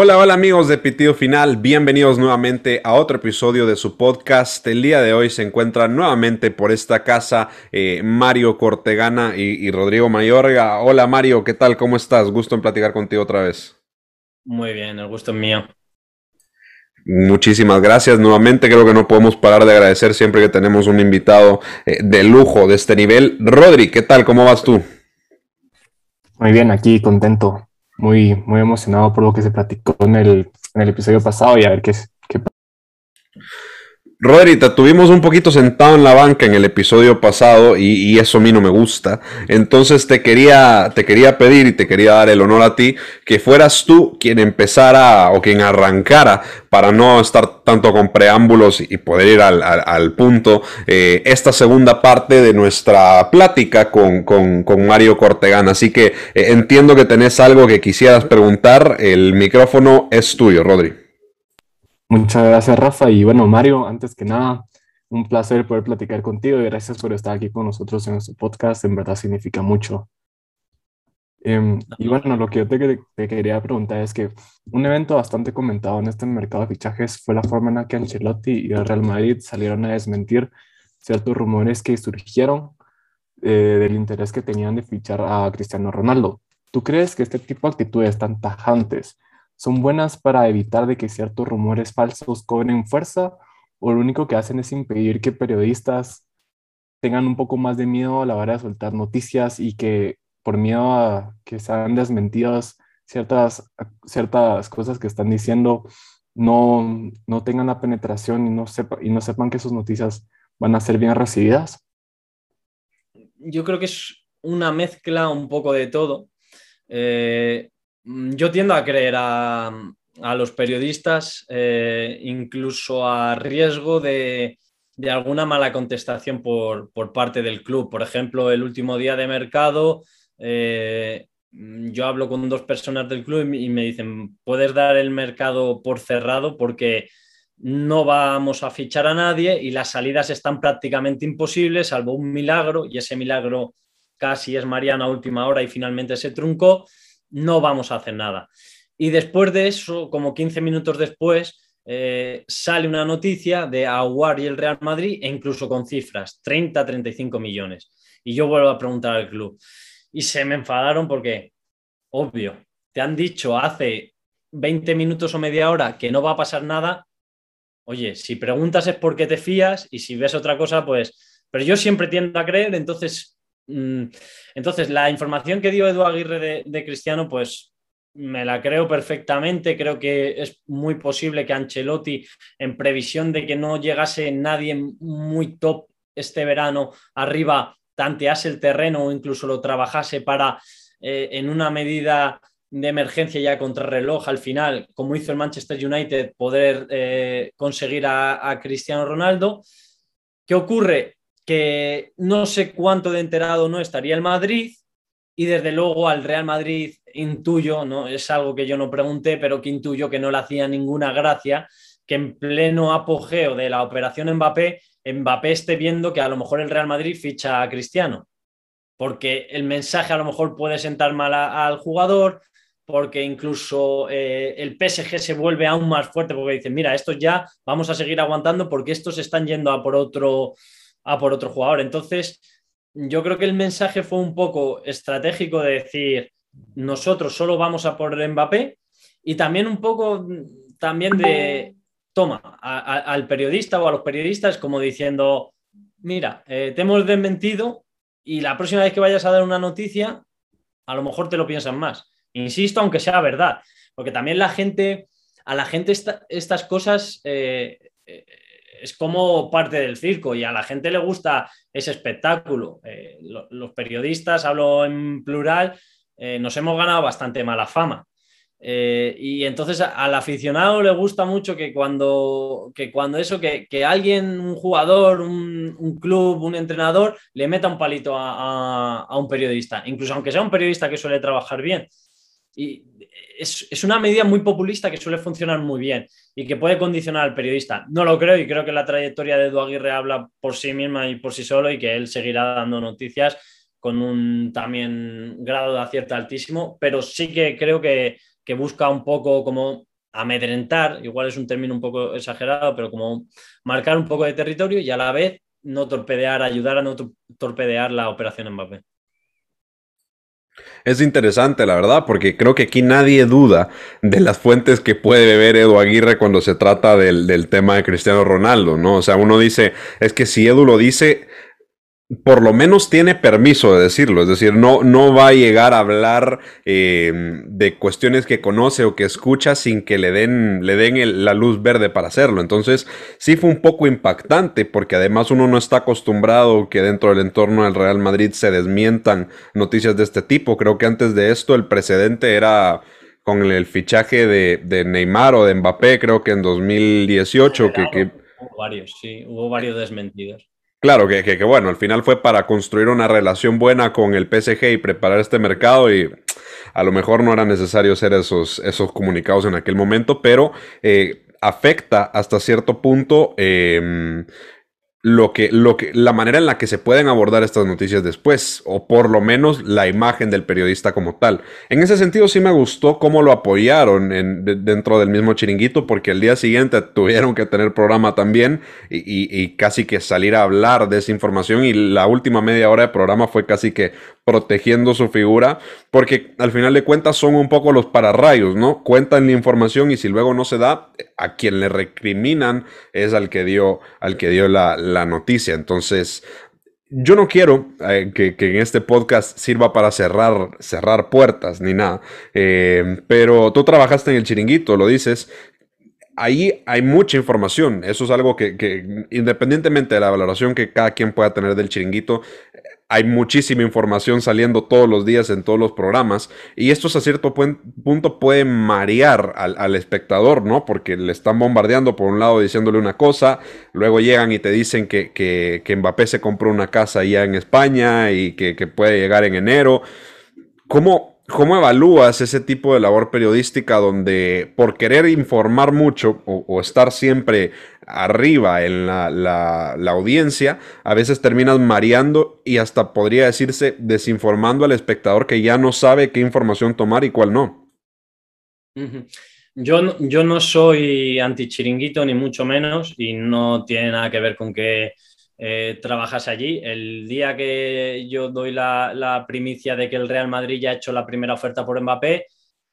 Hola, hola amigos de Pitido Final, bienvenidos nuevamente a otro episodio de su podcast. El día de hoy se encuentran nuevamente por esta casa eh, Mario Cortegana y, y, Rodrigo Mayorga. Hola Mario, ¿qué tal? ¿Cómo estás? Gusto en platicar contigo otra vez. Muy bien, el gusto es mío. Muchísimas gracias nuevamente. Creo que no podemos parar de agradecer siempre que tenemos un invitado eh, de lujo de este nivel. Rodri, ¿qué tal? ¿Cómo vas tú? Muy bien, aquí contento muy, muy emocionado por lo que se platicó en el, en el episodio pasado y a ver qué, Rodri, te tuvimos un poquito sentado en la banca en el episodio pasado y, eso a mí no me gusta. Entonces te quería, te quería pedir y te quería dar el honor a ti que fueras tú quien empezara o quien arrancara para no estar tanto con preámbulos y poder ir al, al, punto eh, esta segunda parte de nuestra plática con, con, Mario Cortegana. Así que eh, entiendo que tenés algo que quisieras preguntar. El micrófono es tuyo, Rodri. Muchas gracias, Rafa. Y bueno, Mario, antes que nada, un placer poder platicar contigo y gracias por estar aquí con nosotros en nuestro podcast. En verdad significa mucho. Eh, y bueno, lo que yo te, te, quería preguntar es que un evento bastante comentado en este mercado de fichajes fue la forma en la que Ancelotti y el Real Madrid salieron a desmentir ciertos rumores que surgieron eh, del interés que tenían de fichar a Cristiano Ronaldo. ¿Tú crees que este tipo de actitudes tan tajantes son buenas para evitar de que ciertos rumores falsos cobren fuerza o lo único que hacen es impedir que periodistas tengan un poco más de miedo a la hora de soltar noticias y que por miedo a que sean desmentidas ciertas, ciertas cosas que están diciendo no, no tengan la penetración y no, sepan que sus noticias van a ser bien recibidas? Yo creo que es una mezcla un poco de todo. Eh, yo tiendo a creer a, los periodistas, eh, incluso a riesgo de, alguna mala contestación por, por, parte del club. Por ejemplo, el último día de mercado, eh, yo hablo con dos personas del club y me dicen, puedes dar el mercado por cerrado porque no vamos a fichar a nadie y las salidas están prácticamente imposibles, salvo un milagro, y ese milagro casi es Mariana a última hora y finalmente se truncó no vamos a hacer nada. Y después de eso, como 15 minutos después, eh, sale una noticia de Aguar y el Real Madrid, e incluso con cifras, 30, 35 millones. Y yo vuelvo a preguntar al club. Y se me enfadaron porque, obvio, te han dicho hace 20 minutos o media hora que no va a pasar nada. Oye, si preguntas es porque te fías y si ves otra cosa, pues... Pero yo siempre tiendo a creer, entonces entonces, la información que dio Edu Aguirre de, Cristiano, pues me la creo perfectamente. Creo que es muy posible que Ancelotti, en previsión de que no llegase nadie muy top este verano arriba, tantease el terreno o incluso lo trabajase para, eh, en una medida de emergencia ya contra reloj al final, como hizo el Manchester United, poder eh, conseguir a, a Cristiano Ronaldo. ¿Qué ocurre? Que no sé cuánto de enterado no estaría el Madrid y desde luego al Real Madrid intuyo, no es algo que yo no pregunté, pero que intuyo que no le hacía ninguna gracia que en pleno apogeo de la operación Mbappé, Mbappé esté viendo que a lo mejor el Real Madrid ficha a Cristiano, porque el mensaje a lo mejor puede sentar mal al jugador, porque incluso eh, el PSG se vuelve aún más fuerte porque dicen, mira, estos ya vamos a seguir aguantando porque estos están yendo a por otro, a por otro jugador. Entonces, yo creo que el mensaje fue un poco estratégico de decir, nosotros solo vamos a por Mbappé y también un poco también de, toma, al periodista o a los periodistas como diciendo, mira, eh, te hemos desmentido y la próxima vez que vayas a dar una noticia, a lo mejor te lo piensan más. Insisto, aunque sea verdad, porque también la gente, a la gente esta, estas cosas... Eh, eh, es como parte del circo y a la gente le gusta ese espectáculo. Eh, lo, los periodistas, hablo en plural, eh, nos hemos ganado bastante mala fama. Eh, y entonces al aficionado le gusta mucho que cuando, que cuando eso, que, que alguien, un jugador, un, un, club, un entrenador, le meta un palito a, a, a, un periodista, incluso aunque sea un periodista que suele trabajar bien. Y es, es, una medida muy populista que suele funcionar muy bien y que puede condicionar al periodista. No lo creo y creo que la trayectoria de Edu Aguirre habla por sí misma y por sí solo y que él seguirá dando noticias con un también grado de acierto altísimo, pero sí que creo que, que busca un poco como amedrentar, igual es un término un poco exagerado, pero como marcar un poco de territorio y a la vez no torpedear, ayudar a no torpedear la operación Mbappé. Es interesante, la verdad, porque creo que aquí nadie duda de las fuentes que puede beber Edu Aguirre cuando se trata del, del tema de Cristiano Ronaldo, ¿no? O sea, uno dice, es que si Edu lo dice, por lo menos tiene permiso de decirlo, es decir, no, no va a llegar a hablar eh, de cuestiones que conoce o que escucha sin que le den, le den la luz verde para hacerlo. Entonces, sí fue un poco impactante porque además uno no está acostumbrado que dentro del entorno del Real Madrid se desmientan noticias de este tipo. Creo que antes de esto el precedente era con el, fichaje de, Neymar o de Mbappé, creo que en 2018. que, que... Hubo varios, sí, hubo varios desmentidos. Claro, que, que, bueno, al final fue para construir una relación buena con el PSG y preparar este mercado y a lo mejor no era necesario hacer esos, esos comunicados en aquel momento, pero eh, afecta hasta cierto punto em, lo que, lo que, la manera en la que se pueden abordar estas noticias después, o por lo menos la imagen del periodista como tal. En ese sentido sí me gustó cómo lo apoyaron en, dentro del mismo chiringuito, porque el día siguiente tuvieron que tener programa también y, y, casi que salir a hablar de esa información y la última media hora de programa fue casi que protegiendo su figura, porque al final de cuentas son un poco los pararrayos, ¿no? Cuentan la información y si luego no se da, a quien le recriminan es al que dio, al que dio la, noticia. Entonces, yo no quiero eh, que, en este podcast sirva para cerrar, cerrar puertas ni nada, eh, pero tú trabajaste en el chiringuito, lo dices, ahí hay mucha información. Eso es algo que, que, independientemente de la valoración que cada quien pueda tener del chiringuito, hay muchísima información saliendo todos los días en todos los programas y esto a cierto punto puede marear al, espectador, ¿no? Porque le están bombardeando por un lado diciéndole una cosa, luego llegan y te dicen que, que, Mbappé se compró una casa allá en España y que, que puede llegar en enero. ¿Cómo, ¿Cómo evalúas ese tipo de labor periodística donde por querer informar mucho o, estar siempre arriba en la, audiencia, a veces terminas mareando y hasta podría decirse desinformando al espectador que ya no sabe qué información tomar y cuál no? Yo, yo no soy anti-chiringuito ni mucho menos y no tiene nada que ver con que eh, trabajas allí. El día que yo doy la, primicia de que el Real Madrid ya ha hecho la primera oferta por Mbappé,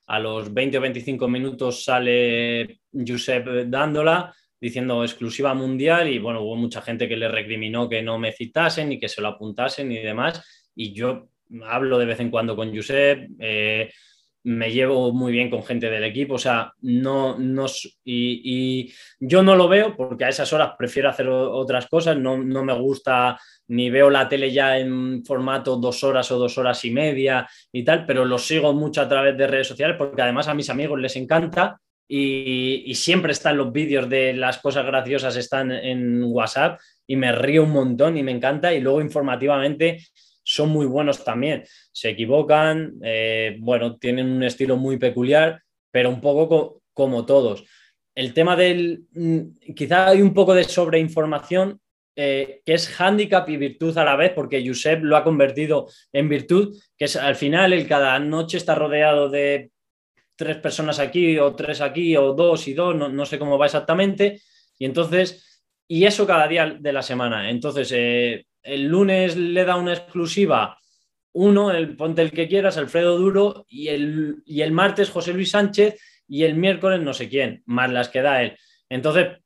a los 20 o 25 minutos sale Josep dándola diciendo exclusiva mundial y bueno, hubo mucha gente que le recriminó que no me citasen y que se lo apuntasen y demás. Y yo hablo de vez en cuando con Josep. Eh, me llevo muy bien con gente del equipo, o sea, no, no y, yo no lo veo porque a esas horas prefiero hacer otras cosas, no, no, me gusta ni veo la tele ya en formato dos horas o dos horas y media y tal, pero lo sigo mucho a través de redes sociales porque además a mis amigos les encanta y, y siempre están los vídeos de las cosas graciosas, están en WhatsApp y me río un montón y me encanta y luego informativamente son muy buenos también. Se equivocan, eh, bueno, tienen un estilo muy peculiar, pero un poco como todos. El tema del, mm, quizá hay un poco de sobreinformación, eh, que es hándicap y virtud a la vez, porque Josep lo ha convertido en virtud, que es al final el cada noche está rodeado de tres personas aquí o tres aquí o dos y dos, no, sé cómo va exactamente, y entonces, y eso cada día de la semana. Entonces, eh, el lunes le da una exclusiva uno, el ponte el que quieras, Alfredo Duro, y el, y el martes José Luis Sánchez, y el miércoles no sé quién, más las que da él. Entonces,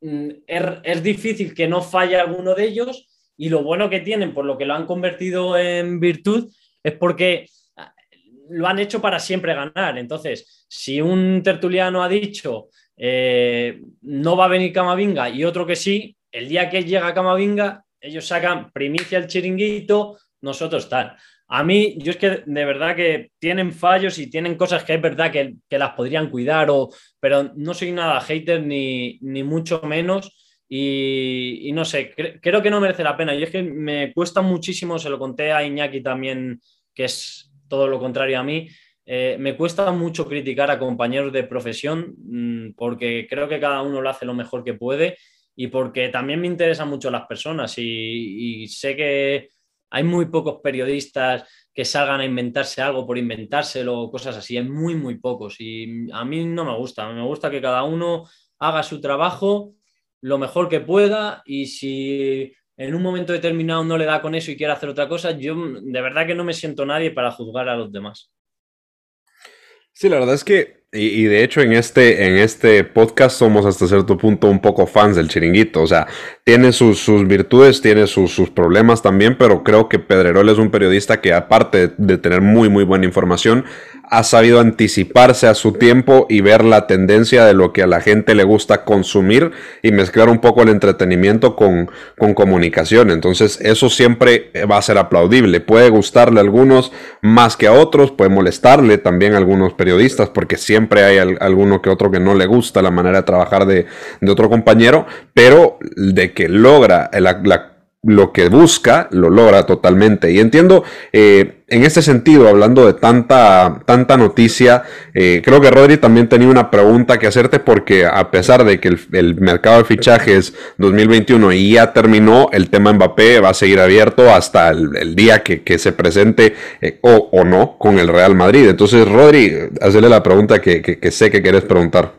mm, es, difícil que no falle alguno de ellos, y lo bueno que tienen, por lo que lo han convertido en virtud, es porque ah, lo han hecho para siempre ganar. Entonces, si un tertuliano ha dicho eh, no va a venir Camavinga y otro que sí, el día que llega Camavinga ellos sacan primicia el chiringuito, nosotros tal. A mí, yo es que de verdad que tienen fallos y tienen cosas que es verdad que, las podrían cuidar, o, pero no soy nada hater ni, mucho menos. Y, no sé, creo que no merece la pena. Y es que me cuesta muchísimo, se lo conté a Iñaki también, que es todo lo contrario a mí. Eh, me cuesta mucho criticar a compañeros de profesión mm, porque creo que cada uno lo hace lo mejor que puede y porque también me interesan mucho las personas y, sé que hay muy pocos periodistas que salgan a inventarse algo por inventárselo cosas así, hay muy, muy pocos. Y a mí no me gusta, me gusta que cada uno haga su trabajo lo mejor que pueda y si en un momento determinado no le da con eso y quiere hacer otra cosa, yo de verdad que no me siento nadie para juzgar a los demás. Sí, la verdad es que, y, de hecho en este, en este podcast somos hasta cierto punto un poco fans del chiringuito, o sea, tiene sus, virtudes, tiene sus, sus, problemas también, pero creo que Pedrerol es un periodista que aparte de tener muy, muy buena información, ha sabido anticiparse a su tiempo y ver la tendencia de lo que a la gente le gusta consumir y mezclar un poco el entretenimiento con, con comunicación. Entonces eso siempre va a ser aplaudible. Puede gustarle a algunos más que a otros, puede molestarle también a algunos periodistas porque siempre hay alguno que otro que no le gusta la manera de trabajar de, otro compañero, pero de que logra la lo que busca lo logra totalmente. Y entiendo, eh, en este sentido, hablando de tanta, tanta noticia, eh, creo que Rodri también tenía una pregunta que hacerte porque a pesar de que el, mercado de fichajes 2021 y ya terminó, el tema Mbappé va a seguir abierto hasta el, día que, se presente eh, o, o, no con el Real Madrid. Entonces, Rodri, hazle la pregunta que, que sé que quieres preguntar.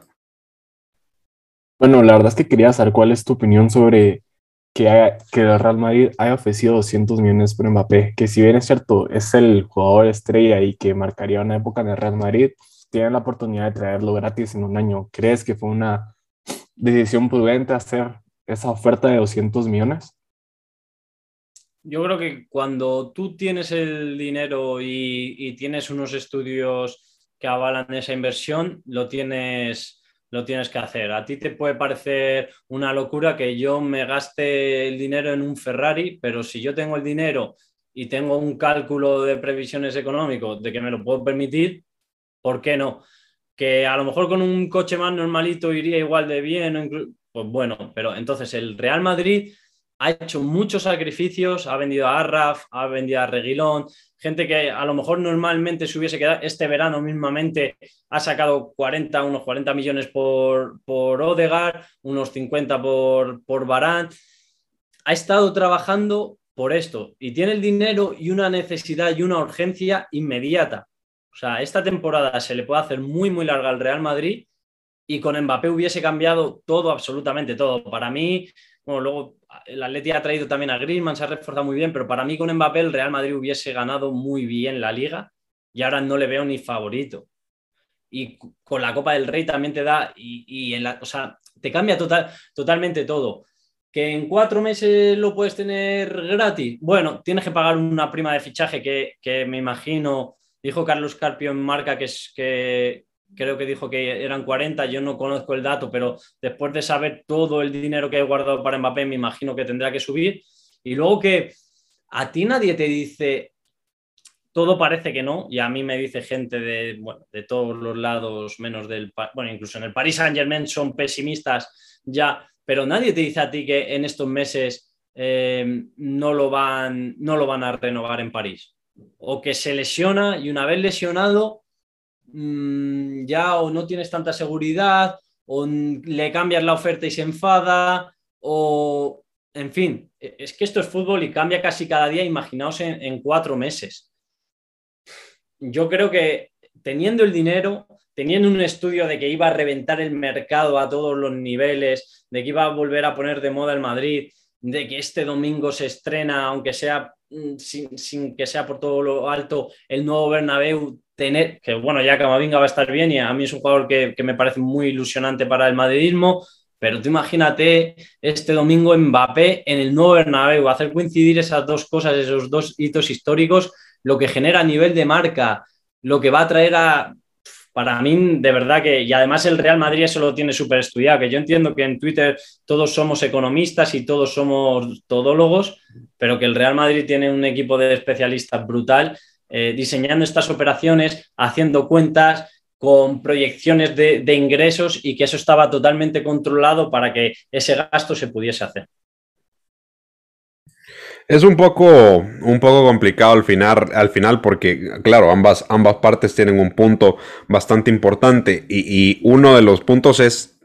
Bueno, la verdad es que quería saber cuál es tu opinión sobre que, que el Real Madrid haya ofrecido 200 millones por Mbappé, que si bien es cierto, es el jugador estrella y que marcaría una época en el Real Madrid, tiene la oportunidad de traerlo gratis en un año. ¿Crees que fue una decisión prudente hacer esa oferta de 200 millones? Yo creo que cuando tú tienes el dinero y, y tienes unos estudios que avalan esa inversión, lo tienes lo tienes que hacer. A ti te puede parecer una locura que yo me gaste el dinero en un Ferrari, pero si yo tengo el dinero y tengo un cálculo de previsiones económicos de que me lo puedo permitir, ¿por qué no? Que a lo mejor con un coche más normalito iría igual de bien, pues bueno, pero entonces el Real Madrid ha hecho muchos sacrificios, ha vendido a Arraf, ha vendido a Reguilón, gente que a lo mejor normalmente se hubiese quedado, este verano mismamente ha sacado 40, unos 40 millones por, por Odegar, unos 50 por, por Barán. Ha estado trabajando por esto y tiene el dinero y una necesidad y una urgencia inmediata. O sea, esta temporada se le puede hacer muy, muy larga al Real Madrid y con Mbappé hubiese cambiado todo, absolutamente todo. Para mí, bueno, luego el Atleti ha traído también a Griezmann, se ha reforzado muy bien, pero para mí con Mbappé el Real Madrid hubiese ganado muy bien la liga y ahora no le veo ni favorito. Y con la Copa del Rey también te da, y, en la, o sea, te cambia total, totalmente todo. Que en cuatro meses lo puedes tener gratis. Bueno, tienes que pagar una prima de fichaje que, que me imagino, dijo Carlos Carpio en marca que, es, que, creo que dijo que eran 40, yo no conozco el dato, pero después de saber todo el dinero que he guardado para Mbappé, me imagino que tendrá que subir. Y luego que a ti nadie te dice, todo parece que no, y a mí me dice gente de, bueno, de todos los lados, menos del, bueno, incluso en el Paris Saint Germain son pesimistas ya, pero nadie te dice a ti que en estos meses eh, no, lo van, no lo van a renovar en París. O que se lesiona y una vez lesionado Mm, ya o no tienes tanta seguridad o le cambias la oferta y se enfada o, en fin, e, es que esto es fútbol y cambia casi cada día, imaginaos en, cuatro meses. Yo creo que teniendo el dinero, teniendo un estudio de que iba a reventar el mercado a todos los niveles, de que iba a volver a poner de moda el Madrid, de que este domingo se estrena, aunque sea mm, sin, sin, que sea por todo lo alto, el nuevo Bernabéu, tener, que bueno, ya Camavinga va a estar bien y a mí es un jugador que, me parece muy ilusionante para el madridismo, pero tú imagínate este domingo Mbappé en el nuevo Bernabéu, hacer coincidir esas dos cosas, esos dos hitos históricos, lo que genera a nivel de marca, lo que va a traer a, para mí, de verdad que, y además el Real Madrid eso lo tiene súper estudiado, que yo entiendo que en Twitter todos somos economistas y todos somos todólogos, pero que el Real Madrid tiene un equipo de especialistas brutal eh, diseñando estas operaciones, haciendo cuentas con proyecciones de, ingresos y que eso estaba totalmente controlado para que ese gasto se pudiese hacer. Es un poco, un poco complicado al final, al final porque, claro, ambas, ambas partes tienen un punto bastante importante y, y uno de los puntos es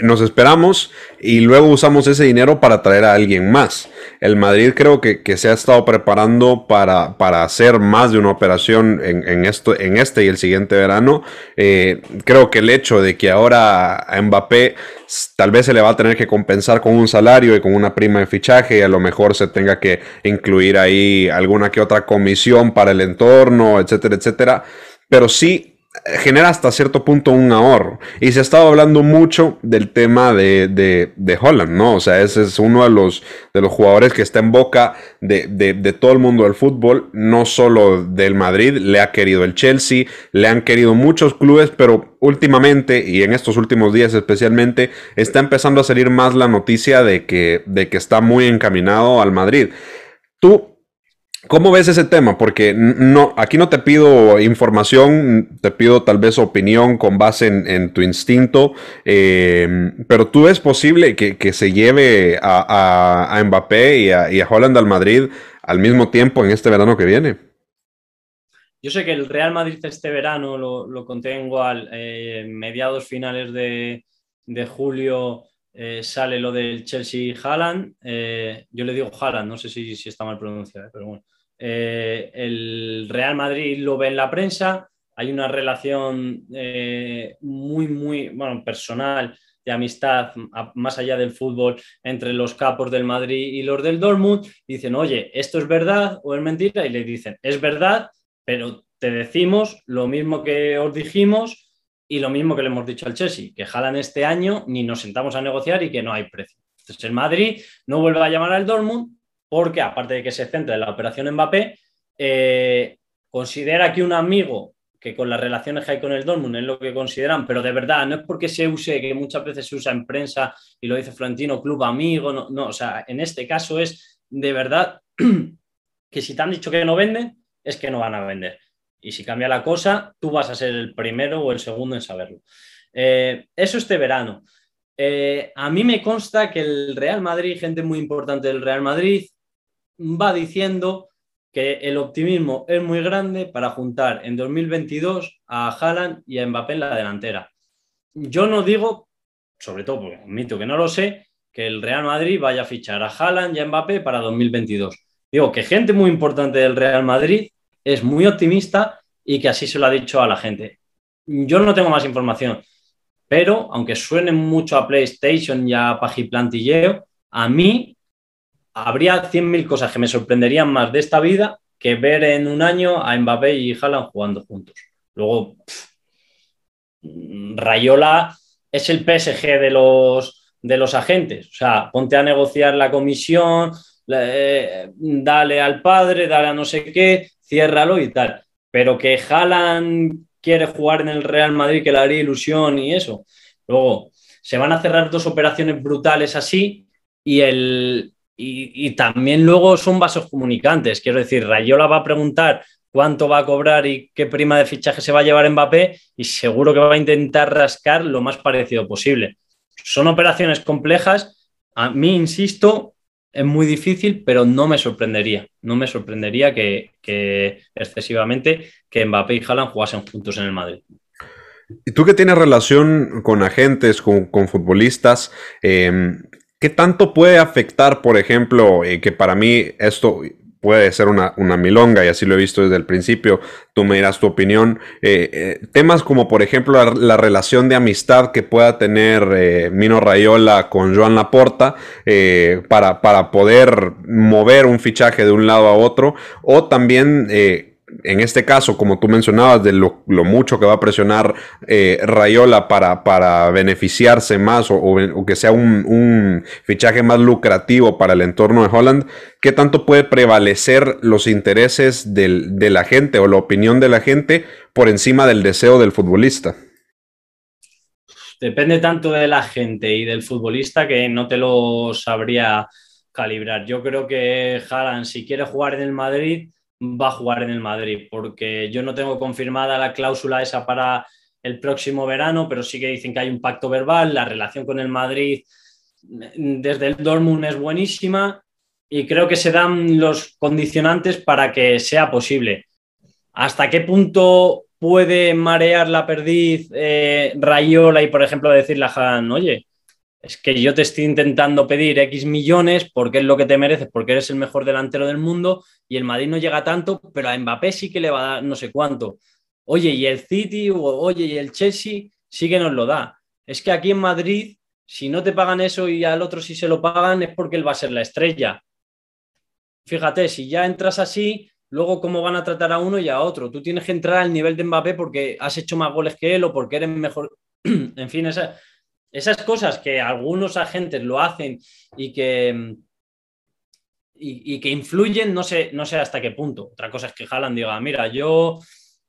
nos esperamos y luego usamos ese dinero para traer a alguien más. El Madrid creo que, se ha estado preparando para, para, hacer más de una operación en, esto, en este y el siguiente verano. Eh, creo que el hecho de que ahora a Mbappé tal vez se le va a tener que compensar con un salario y con una prima de fichaje y a lo mejor se tenga que incluir ahí alguna que otra comisión para el entorno, etcétera, etcétera. Pero sí genera hasta cierto punto un ahorro. Y se ha estado hablando mucho del tema de, de, Holland, ¿no? O sea, ese es uno de los, de los jugadores que está en boca de, de, todo el mundo del fútbol, no solo del Madrid, le ha querido el Chelsea, le han querido muchos clubes, pero últimamente, y en estos últimos días especialmente, está empezando a salir más la noticia de que, de que está muy encaminado al Madrid. Tú, ¿Cómo ves ese tema? Porque no, aquí no te pido información, te pido tal vez opinión con base en, tu instinto, eh, pero tú ves posible que, se lleve a, Mbappé y a, Holland al Madrid al mismo tiempo en este verano que viene. Yo sé que el Real Madrid este verano lo, contengo al eh, mediados finales de, julio. Eh, sale lo del Chelsea Haaland. yo le digo Haaland, no sé si, está mal pronunciado, pero bueno. Eh, el Real Madrid lo ve en la prensa, hay una relación eh, muy, muy, bueno, personal, de amistad, más allá del fútbol, entre los capos del Madrid y los del Dortmund, dicen, oye, ¿esto es verdad o es mentira? Y le dicen, es verdad, pero te decimos lo mismo que os dijimos y lo mismo que le hemos dicho al Chelsea, que jalan este año ni nos sentamos a negociar y que no hay precio. Entonces el Madrid no vuelve a llamar al Dortmund porque aparte de que se centra en la operación Mbappé, eh, considera que un amigo que con las relaciones que hay con el Dortmund es lo que consideran, pero de verdad no es porque se use, que muchas veces se usa en prensa y lo dice Florentino, club amigo, no, no, o sea, en este caso es de verdad que si te han dicho que no venden, es que no van a vender. Y si cambia la cosa, tú vas a ser el primero o el segundo en saberlo. Eh, eso este verano. Eh, a mí me consta que el Real Madrid, gente muy importante del Real Madrid, va diciendo que el optimismo es muy grande para juntar en 2022 a Haaland y a Mbappé en la delantera. Yo no digo, sobre todo porque admito que no lo sé, que el Real Madrid vaya a fichar a Haaland y a Mbappé para 2022. Digo que gente muy importante del Real Madrid es muy optimista y que así se lo ha dicho a la gente. Yo no tengo más información, pero aunque suene mucho a PlayStation y a Pajiplantilleo, a mí habría 100.000 cosas que me sorprenderían más de esta vida que ver en un año a Mbappé y Haaland jugando juntos. Luego, Rayola es el PSG de los, de los agentes. O sea, ponte a negociar la comisión, eh, dale al padre, dale a no sé qué, ciérralo y tal. Pero que Haaland quiere jugar en el Real Madrid, que le haría ilusión y eso. Luego, se van a cerrar dos operaciones brutales así y el, y, también luego son vasos comunicantes. Quiero decir, Rayola va a preguntar cuánto va a cobrar y qué prima de fichaje se va a llevar Mbappé y seguro que va a intentar rascar lo más parecido posible. Son operaciones complejas. A mí, insisto, es muy difícil, pero no me sorprendería. No me sorprendería que, excesivamente que Mbappé y Haaland jugasen juntos en el Madrid. Y tú que tienes relación con agentes, con, futbolistas, eh, ¿Qué tanto puede afectar, por ejemplo, eh, que para mí esto puede ser una, milonga y así lo he visto desde el principio, tú me dirás tu opinión, eh, eh, temas como por ejemplo la, relación de amistad que pueda tener Mino Rayola con Joan Laporta para, para poder mover un fichaje de un lado a otro o también en este caso, como tú mencionabas, de lo, mucho que va a presionar eh, Rayola para, para, beneficiarse más o, que sea un, fichaje más lucrativo para el entorno de Holland, ¿qué tanto puede prevalecer los intereses de la gente o la opinión de la gente por encima del deseo del futbolista? Depende tanto de la gente y del futbolista que no te lo sabría calibrar. Yo creo que Haaland, si quiere jugar en el Madrid, va a jugar en el Madrid, porque yo no tengo confirmada la cláusula esa para el próximo verano, pero sí que dicen que hay un pacto verbal, la relación con el Madrid desde el Dortmund es buenísima y creo que se dan los condicionantes para que sea posible. ¿Hasta qué punto puede marear la perdiz eh, Rayola y, por ejemplo, decirle a Han, oye, es que yo te estoy intentando pedir X millones porque es lo que te mereces, porque eres el mejor delantero del mundo y el Madrid no llega tanto, pero a Mbappé sí que le va a dar no sé cuánto. Oye, y el City, o oye, y el Chelsea sí que nos lo da. Es que aquí en Madrid, si no te pagan eso y al otro sí se lo pagan, es porque él va a ser la estrella. Fíjate, si ya entras así, luego cómo van a tratar a uno y a otro. Tú tienes que entrar al nivel de Mbappé porque has hecho más goles que él o porque eres mejor. en fin, esa, esas cosas que algunos agentes lo hacen y que, y, que influyen, no sé, no sé hasta qué punto. Otra cosa es que Jalan diga, mira, yo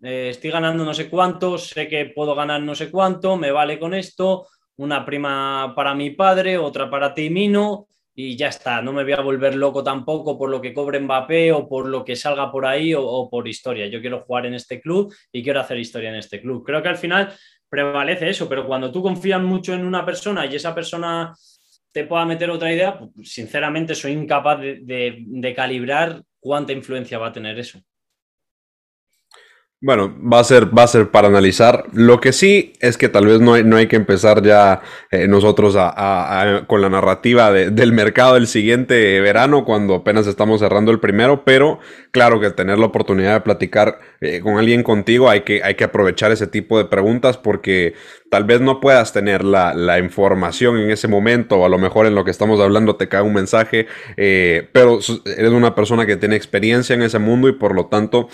eh, estoy ganando no sé cuánto, sé que puedo ganar no sé cuánto, me vale con esto, una prima para mi padre, otra para ti, Mino, y ya está. No me voy a volver loco tampoco por lo que cobre Mbappé o por lo que salga por ahí o, o por historia. Yo quiero jugar en este club y quiero hacer historia en este club. Creo que al final prevalece eso, pero cuando tú confías mucho en una persona y esa persona te pueda meter otra idea, pues, sinceramente soy incapaz de, calibrar cuánta influencia va a tener eso. Bueno, va a ser, va a ser para analizar. Lo que sí es que tal vez no hay, no hay que empezar ya eh, nosotros con la narrativa del mercado del siguiente verano, cuando apenas estamos cerrando el primero, pero claro que tener la oportunidad de platicar eh, con alguien contigo, hay que, hay que aprovechar ese tipo de preguntas porque tal vez no puedas tener la, información en ese momento, o a lo mejor en lo que estamos hablando te cae un mensaje, eh, pero eres una persona que tiene experiencia en ese mundo y por lo tanto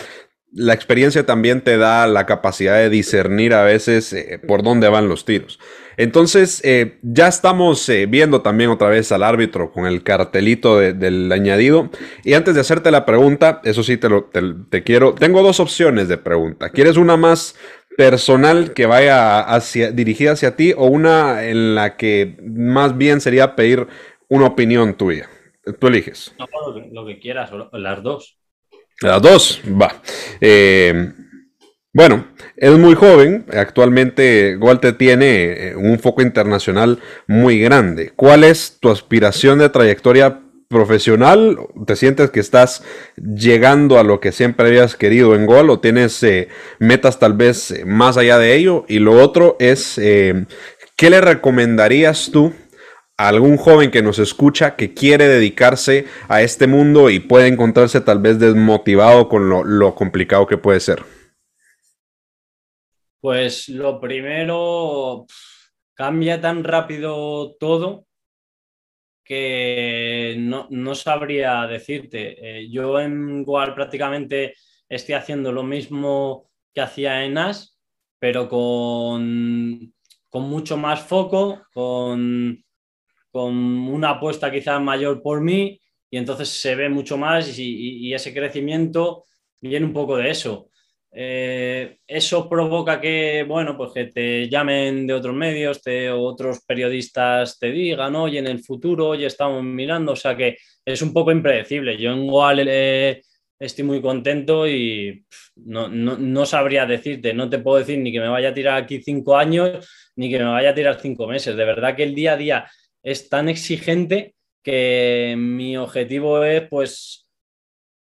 la experiencia también te da la capacidad de discernir a veces eh, por dónde van los tiros. Entonces, eh, ya estamos eh, viendo también otra vez al árbitro con el cartelito del añadido. Y antes de hacerte la pregunta, eso sí te, lo, te, quiero. Tengo dos opciones de pregunta. ¿Quieres una más personal que vaya hacia, dirigida hacia ti o una en la que más bien sería pedir una opinión tuya? Tú eliges. No, lo que quieras, las dos. Las dos, va. Eh, bueno, es muy joven. Actualmente Walter tiene eh, un foco internacional muy grande. ¿Cuál es tu aspiración de trayectoria profesional? ¿Te sientes que estás llegando a lo que siempre habías querido en Gol o tienes eh, metas tal vez más allá de ello? Y lo otro es, ¿qué le recomendarías tú algún joven que nos escucha que quiere dedicarse a este mundo y puede encontrarse tal vez desmotivado con lo, complicado que puede ser? Pues lo primero, cambia tan rápido todo que no, sabría decirte. Eh, yo en Goal prácticamente estoy haciendo lo mismo que hacía en AS, pero con, con mucho más foco, con con una apuesta quizás mayor por mí y entonces se ve mucho más y, ese crecimiento viene un poco de eso. Eh, eso provoca que, bueno, pues que te llamen de otros medios, te, otros periodistas te digan, oye, en el futuro ya estamos mirando, o sea que es un poco impredecible. Yo igual eh, estoy muy contento y no, no, sabría decirte, no te puedo decir ni que me vaya a tirar aquí cinco años, ni que me vaya a tirar cinco meses. De verdad que el día a día es tan exigente que mi objetivo es pues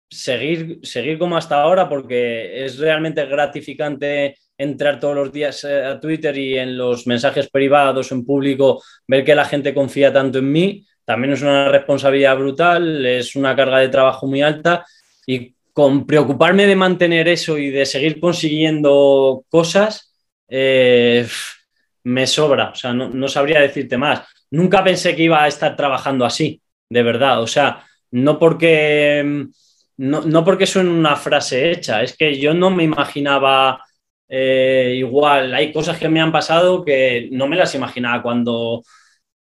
seguir, seguir como hasta ahora porque es realmente gratificante entrar todos los días eh, a Twitter y en los mensajes privados en público ver que la gente confía tanto en mí. También es una responsabilidad brutal, es una carga de trabajo muy alta y con preocuparme de mantener eso y de seguir consiguiendo cosas, eh, me sobra, o sea, no, sabría decirte más nunca pensé que iba a estar trabajando así, de verdad. O sea, no porque, no, porque suene una frase hecha, es que yo no me imaginaba eh, igual. Hay cosas que me han pasado que no me las imaginaba cuando,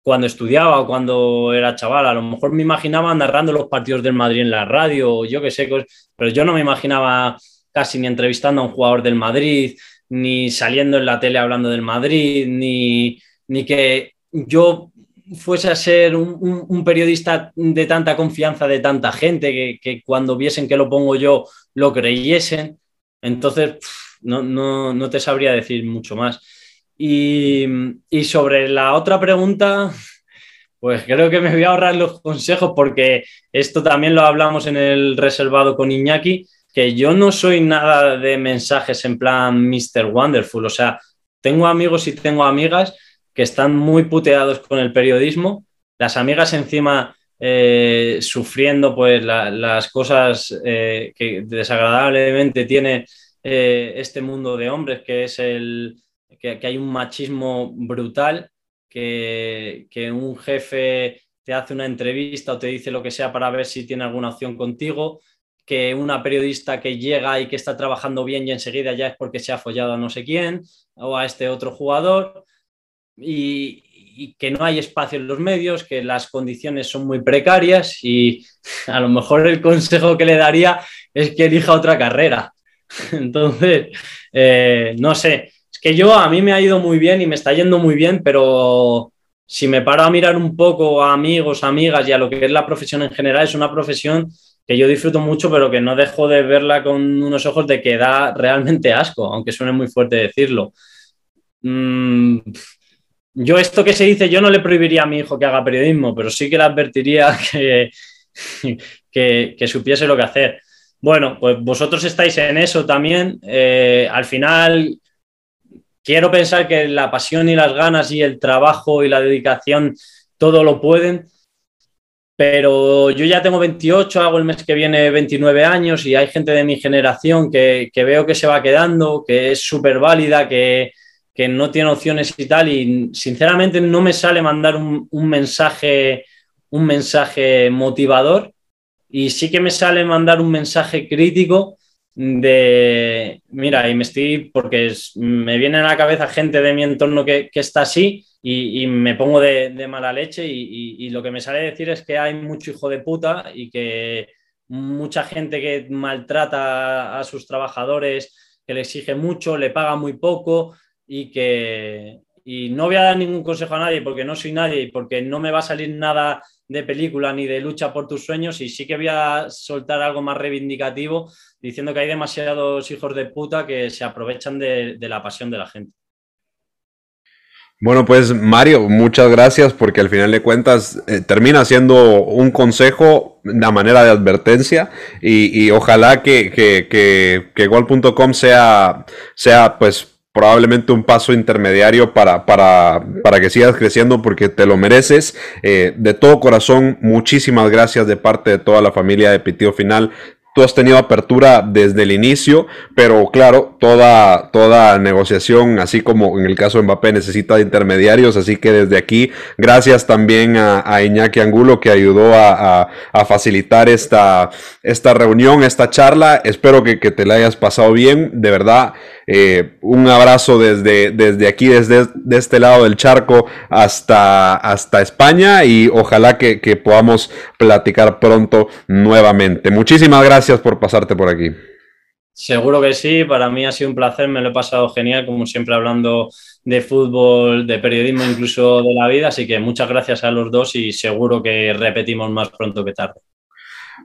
cuando estudiaba o cuando era chaval. A lo mejor me imaginaba narrando los partidos del Madrid en la radio, yo qué sé, pero yo no me imaginaba casi ni entrevistando a un jugador del Madrid, ni saliendo en la tele hablando del Madrid, ni, ni que yo fuese a ser un, periodista de tanta confianza de tanta gente, que, cuando viesen que lo pongo yo lo creyesen. Entonces, no, te sabría decir mucho más. Y, sobre la otra pregunta, pues creo que me voy a ahorrar los consejos porque esto también lo hablamos en el reservado con Iñaki, que yo no soy nada de mensajes en plan Mr. Wonderful. O sea, tengo amigos y tengo amigas que están muy puteados con el periodismo, las amigas encima eh, sufriendo pues las cosas eh, que desagradablemente tiene eh, este mundo de hombres, que es el que, hay un machismo brutal, que, que, un jefe te hace una entrevista o te dice lo que sea para ver si tiene alguna opción contigo, que una periodista que llega y que está trabajando bien y enseguida ya es porque se ha follado a no sé quién o a este otro jugador. Y, que no hay espacio en los medios, que las condiciones son muy precarias y a lo mejor el consejo que le daría es que elija otra carrera. Entonces, eh, no sé, es que yo a mí me ha ido muy bien y me está yendo muy bien, pero si me paro a mirar un poco a amigos, amigas y a lo que es la profesión en general, es una profesión que yo disfruto mucho, pero que no dejo de verla con unos ojos de que da realmente asco, aunque suene muy fuerte decirlo. Mm, yo esto que se dice, yo no le prohibiría a mi hijo que haga periodismo, pero sí que le advertiría que, que, supiese lo que hacer. Bueno, pues vosotros estáis en eso también. Eh, al final, quiero pensar que la pasión y las ganas y el trabajo y la dedicación, todo lo pueden. Pero yo ya tengo 28, hago el mes que viene 29 años y hay gente de mi generación que, que veo que se va quedando, que es súper válida, que, que no tiene opciones y tal, y sinceramente no me sale mandar un, mensaje, un mensaje motivador, y sí que me sale mandar un mensaje crítico de, mira, y me estoy, porque me viene a la cabeza gente de mi entorno que, está así y, me pongo de, mala leche y, lo que me sale decir es que hay mucho hijo de puta y que mucha gente que maltrata a sus trabajadores, que le exige mucho, le paga muy poco, y que y no voy a dar ningún consejo a nadie porque no soy nadie y porque no me va a salir nada de película ni de lucha por tus sueños y sí que voy a soltar algo más reivindicativo diciendo que hay demasiados hijos de puta que se aprovechan de, la pasión de la gente. Bueno, pues Mario, muchas gracias porque al final de cuentas eh, termina siendo un consejo, de manera de advertencia y, ojalá que, que, que, que Gol.com sea, sea pues probablemente un paso intermediario para, para, para, que sigas creciendo porque te lo mereces. Eh, de todo corazón, muchísimas gracias de parte de toda la familia de Pitido Final tú has tenido apertura desde el inicio, pero claro, toda, toda negociación, así como en el caso de Mbappé, necesita de intermediarios, así que desde aquí, gracias también a, Iñaki Angulo que ayudó a, facilitar esta, esta reunión, esta charla. Espero que, te la hayas pasado bien, de verdad. Eh, un abrazo desde, desde aquí, desde de este lado del charco hasta, hasta España y ojalá que, podamos platicar pronto nuevamente. Muchísimas gracias por pasarte por aquí. Seguro que sí, para mí ha sido un placer, me lo he pasado genial, como siempre hablando de fútbol, de periodismo, incluso de la vida, así que muchas gracias a los dos y seguro que repetimos más pronto que tarde.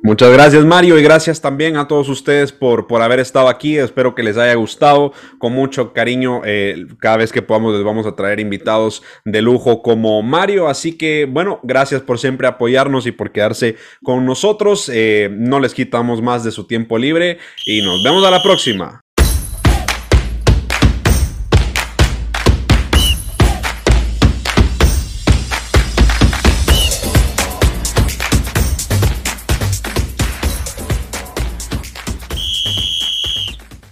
Muchas gracias Mario y gracias también a todos ustedes por, por haber estado aquí. Espero que les haya gustado. Con mucho cariño, eh, cada vez que podamos les vamos a traer invitados de lujo como Mario. Así que bueno, gracias por siempre apoyarnos y por quedarse con nosotros. Eh, no les quitamos más de su tiempo libre y nos vemos a la próxima.